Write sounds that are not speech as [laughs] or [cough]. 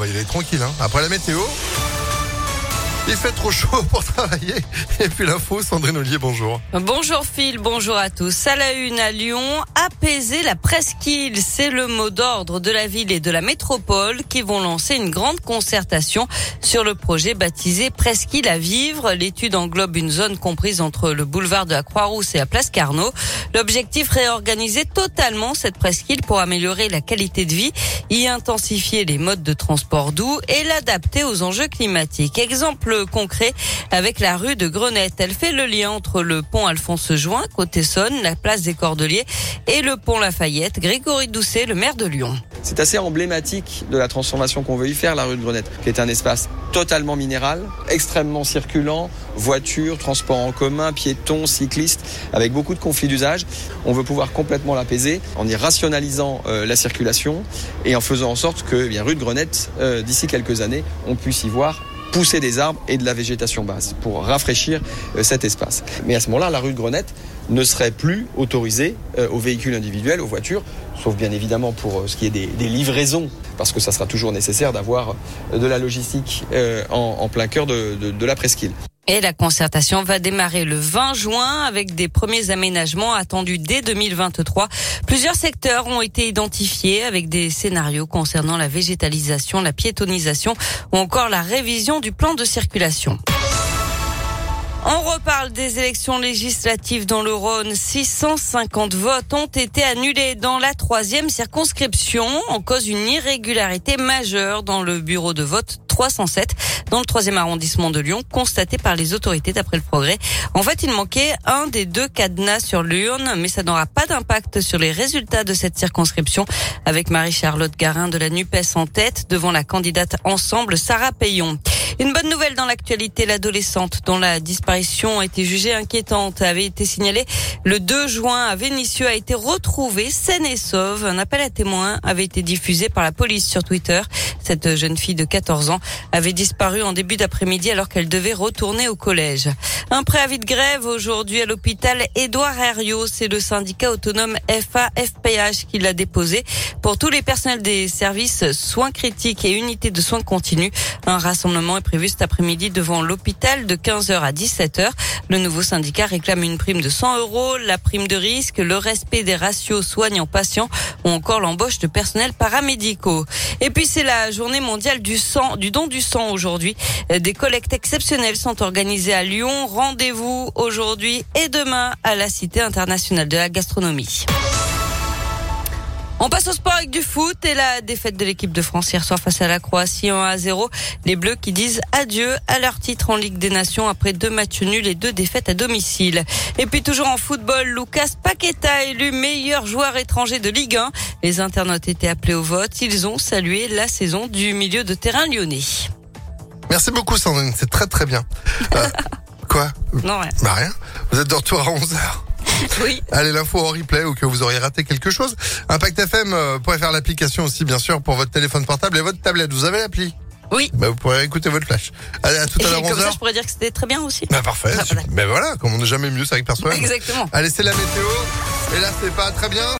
va y aller tranquille. Hein. Après la météo, il fait trop chaud pour travailler. Et puis l'info, Sandrine Ollier, bonjour. Bonjour Phil, bonjour à tous. À la une à Lyon, apaiser la presqu'île, c'est le mot d'ordre de la ville et de la métropole qui vont lancer une grande concertation sur le projet baptisé Presqu'île à vivre. L'étude englobe une zone comprise entre le boulevard de la Croix-Rousse et la place Carnot. L'objectif réorganiser totalement cette presqu'île pour améliorer la qualité de vie, y intensifier les modes de transport doux et l'adapter aux enjeux climatiques. Exemple concret avec la rue de Grenette. Elle fait le lien entre le pont Alphonse Join, côté Saône, la place des Cordeliers et le pont Lafayette. Grégory Doucet, le maire de Lyon. C'est assez emblématique de la transformation qu'on veut y faire, la rue de Grenette, qui est un espace totalement minéral, extrêmement circulant, voitures, transports en commun, piétons, cyclistes, avec beaucoup de conflits d'usage. On veut pouvoir complètement l'apaiser en y rationalisant euh, la circulation et en faisant en sorte que, eh bien, rue de Grenette, euh, d'ici quelques années, on puisse y voir pousser des arbres et de la végétation basse pour rafraîchir euh, cet espace. Mais à ce moment-là, la rue de Grenette ne serait plus autorisée euh, aux véhicules individuels, aux voitures, sauf bien évidemment pour euh, ce qui est des, livraisons, parce que ça sera toujours nécessaire d'avoir de la logistique en, plein cœur de la presqu'île. Et la concertation va démarrer le 20 juin avec des premiers aménagements attendus dès 2023. Plusieurs secteurs ont été identifiés avec des scénarios concernant la végétalisation, la piétonisation ou encore la révision du plan de circulation. On reparle des élections législatives dans le Rhône. 650 votes ont été annulés dans la troisième circonscription en cause d'une irrégularité majeure dans le bureau de vote 307 dans le troisième arrondissement de Lyon, constaté par les autorités d'après le progrès. En fait, il manquait un des deux cadenas sur l'urne, mais ça n'aura pas d'impact sur les résultats de cette circonscription avec Marie-Charlotte Garin de la NUPES en tête devant la candidate ensemble Sarah Payon. Une bonne nouvelle dans l'actualité, l'adolescente dont la disparition a été jugée inquiétante avait été signalée le 2 juin à Vénissieux a été retrouvée saine et sauve. Un appel à témoins avait été diffusé par la police sur Twitter. Cette jeune fille de 14 ans avait disparu en début d'après-midi alors qu'elle devait retourner au collège. Un préavis de grève aujourd'hui à l'hôpital Édouard Herriot. C'est le syndicat autonome FA-FPH qui l'a déposé pour tous les personnels des services soins critiques et unités de soins continus. Un rassemblement est prévu cet après-midi devant l'hôpital de 15h à 17h. Le nouveau syndicat réclame une prime de 100 euros, la prime de risque, le respect des ratios soignants-patients ou encore l'embauche de personnel paramédicaux. Et puis c'est la journée mondiale du sang, du don du sang aujourd'hui. Des collectes exceptionnelles sont organisées à Lyon. Rendez-vous aujourd'hui et demain à la Cité internationale de la gastronomie. On passe au sport avec du foot et la défaite de l'équipe de France hier soir face à la Croatie en 1 à 0. Les Bleus qui disent adieu à leur titre en Ligue des Nations après deux matchs nuls et deux défaites à domicile. Et puis toujours en football, Lucas Paqueta élu meilleur joueur étranger de Ligue 1. Les internautes étaient appelés au vote. Ils ont salué la saison du milieu de terrain lyonnais. Merci beaucoup Sandrine, c'est très très bien. Euh, [laughs] quoi? Non, rien. Bah rien. Vous êtes de retour à 11h. [laughs] Oui. Allez, l'info en replay ou que vous auriez raté quelque chose. ImpactFM euh, pourrait faire l'application aussi, bien sûr, pour votre téléphone portable et votre tablette. Vous avez l'appli? Oui. bah, Vous pourrez écouter votre flash. Allez, à tout Et à l'heure comme ça, 11h. je pourrais dire que c'était très bien aussi. Bah parfait. Ah, voilà. Ben voilà, comme on n'est jamais mieux, c'est avec personne. Exactement. Allez, c'est la météo. Et là, c'est pas très bien.